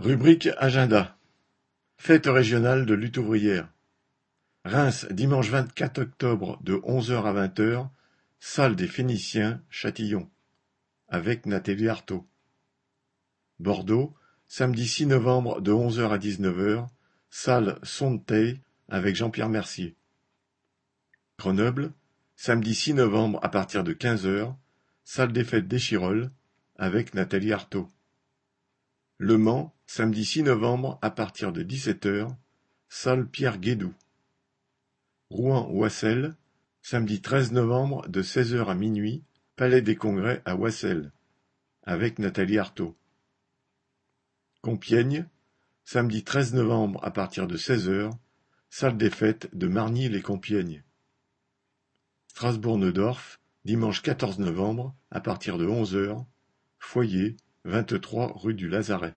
Rubrique agenda. Fête régionale de lutte ouvrière. Reims, dimanche vingt-quatre octobre de onze heures à vingt heures, salle des Phéniciens, Châtillon, avec Nathalie Arthaud. Bordeaux, samedi six novembre de onze heures à dix-neuf heures, salle Sontey avec Jean-Pierre Mercier. Grenoble, samedi six novembre à partir de quinze heures, salle des fêtes d'Échirolles avec Nathalie Arthaud. Le Mans, samedi six novembre à partir de dix-sept heures, salle Pierre-Guédou. Rouen-Oissel, samedi treize novembre de seize heures à minuit, palais des Congrès à Oissel, avec Nathalie Arthaud. Compiègne, samedi treize novembre à partir de seize heures, salle des fêtes de Margny-les-Compiègnes. Strasbourg-Neudorf, dimanche quatorze novembre à partir de onze heures, foyer vingt-trois rue du Lazaret.